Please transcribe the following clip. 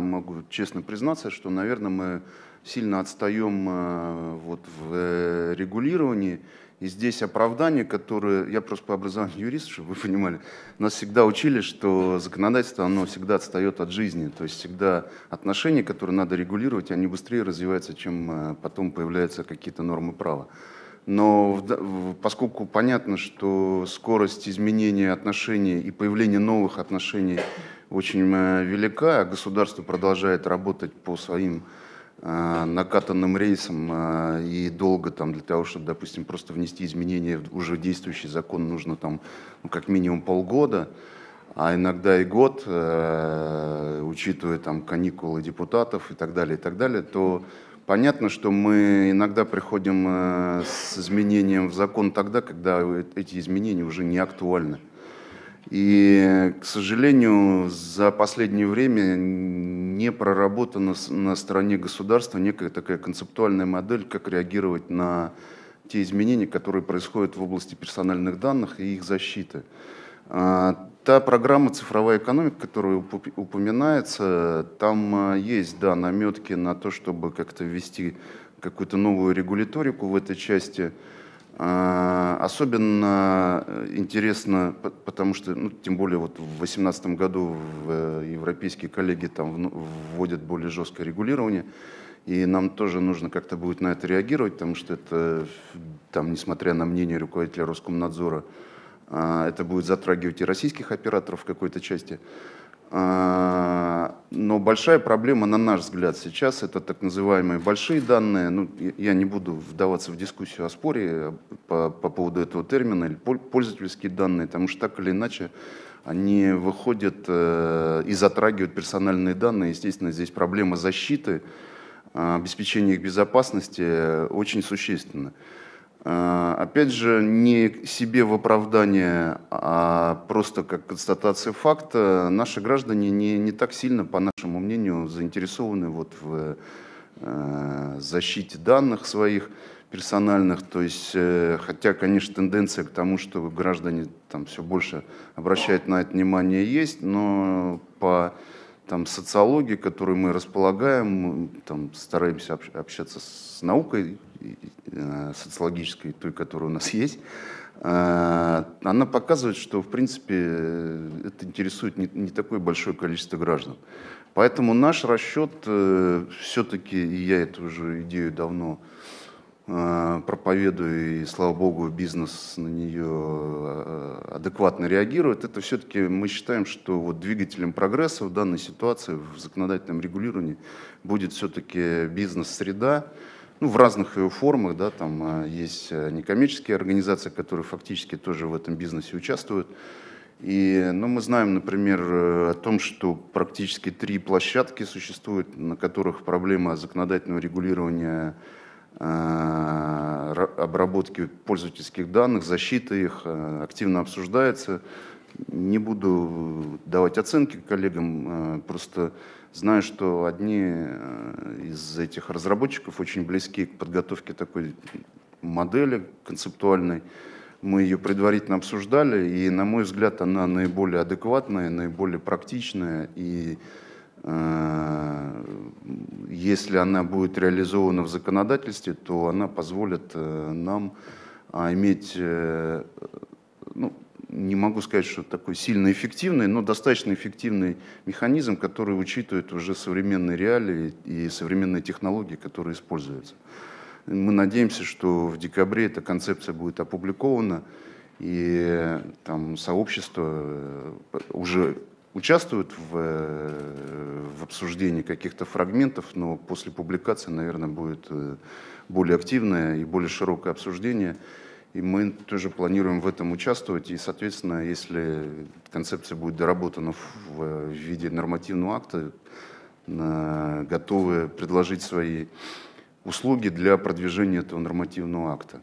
могу честно признаться, что, наверное, мы сильно отстаем э, вот, в регулировании. И здесь оправдание, которое, я просто по образованию юрист, чтобы вы понимали, нас всегда учили, что законодательство, оно всегда отстает от жизни. То есть всегда отношения, которые надо регулировать, они быстрее развиваются, чем э, потом появляются какие-то нормы права. Но поскольку понятно, что скорость изменения отношений и появления новых отношений очень э, велика, государство продолжает работать по своим э, накатанным рейсам э, и долго там для того, чтобы, допустим, просто внести изменения в уже действующий закон, нужно там ну, как минимум полгода, а иногда и год, учитывая там каникулы депутатов и так далее, и так далее, то Понятно, что мы иногда приходим с изменением в закон тогда, когда эти изменения уже не актуальны. И, к сожалению, за последнее время не проработана на стороне государства некая такая концептуальная модель, как реагировать на те изменения, которые происходят в области персональных данных и их защиты. А, та программа «Цифровая экономика», которая упоминается, там а, есть, да, наметки на то, чтобы как-то ввести какую-то новую регуляторику в этой части. А, особенно интересно, потому что, ну, тем более вот в 2018 году э, европейские коллеги там вводят более жесткое регулирование, и нам тоже нужно как-то будет на это реагировать, потому что это, там, несмотря на мнение руководителя Роскомнадзора, а, это будет затрагивать и российских операторов в какой-то части. А, но большая проблема, на наш взгляд, сейчас это так называемые большие данные. Ну, я не буду вдаваться в дискуссию о споре по, по поводу этого термина, или пользовательские данные, потому что так или иначе они выходят э, и затрагивают персональные данные. Естественно, здесь проблема защиты, а, обеспечения их безопасности очень существенна. А, опять же, не себе в оправдание, а просто как констатация факта, наши граждане не, не так сильно, по нашему мнению, заинтересованы вот в э, защите данных своих персональных. То есть, э, хотя, конечно, тенденция к тому, что граждане там все больше обращают на это внимание, есть, но по там, социологии, которой мы располагаем, там, стараемся общаться с наукой, социологической, той, которая у нас есть, э, она показывает, что, в принципе, это интересует не, не такое большое количество граждан. Поэтому наш расчет э, все-таки, и я эту уже идею давно проповедую, и, слава богу, бизнес на нее адекватно реагирует, это все-таки мы считаем, что вот двигателем прогресса в данной ситуации, в законодательном регулировании, будет все-таки бизнес-среда, ну, в разных ее формах, да, там э, есть э, некоммерческие организации, которые фактически тоже в этом бизнесе участвуют. И, ну, мы знаем, например, э, о том, что практически три площадки существуют, на которых проблема законодательного регулирования обработки пользовательских данных, защиты их активно обсуждается. Не буду давать оценки коллегам, просто Знаю, что одни э, из этих разработчиков очень близки к подготовке такой модели концептуальной. Мы ее предварительно обсуждали, и, на мой взгляд, она наиболее адекватная, наиболее практичная. И э, если она будет реализована в законодательстве, то она позволит э, нам э, иметь э, не могу сказать, что такой сильно эффективный, но достаточно эффективный механизм, который учитывает уже современные реалии и современные технологии, которые используются. Мы надеемся, что в декабре эта концепция будет опубликована, и там сообщество э, уже участвует в, э, в обсуждении каких-то фрагментов, но после публикации, наверное, будет э, более активное и более широкое обсуждение. И мы тоже планируем в этом участвовать. И, соответственно, если концепция будет доработана в, виде нормативного акта, готовы предложить свои услуги для продвижения этого нормативного акта.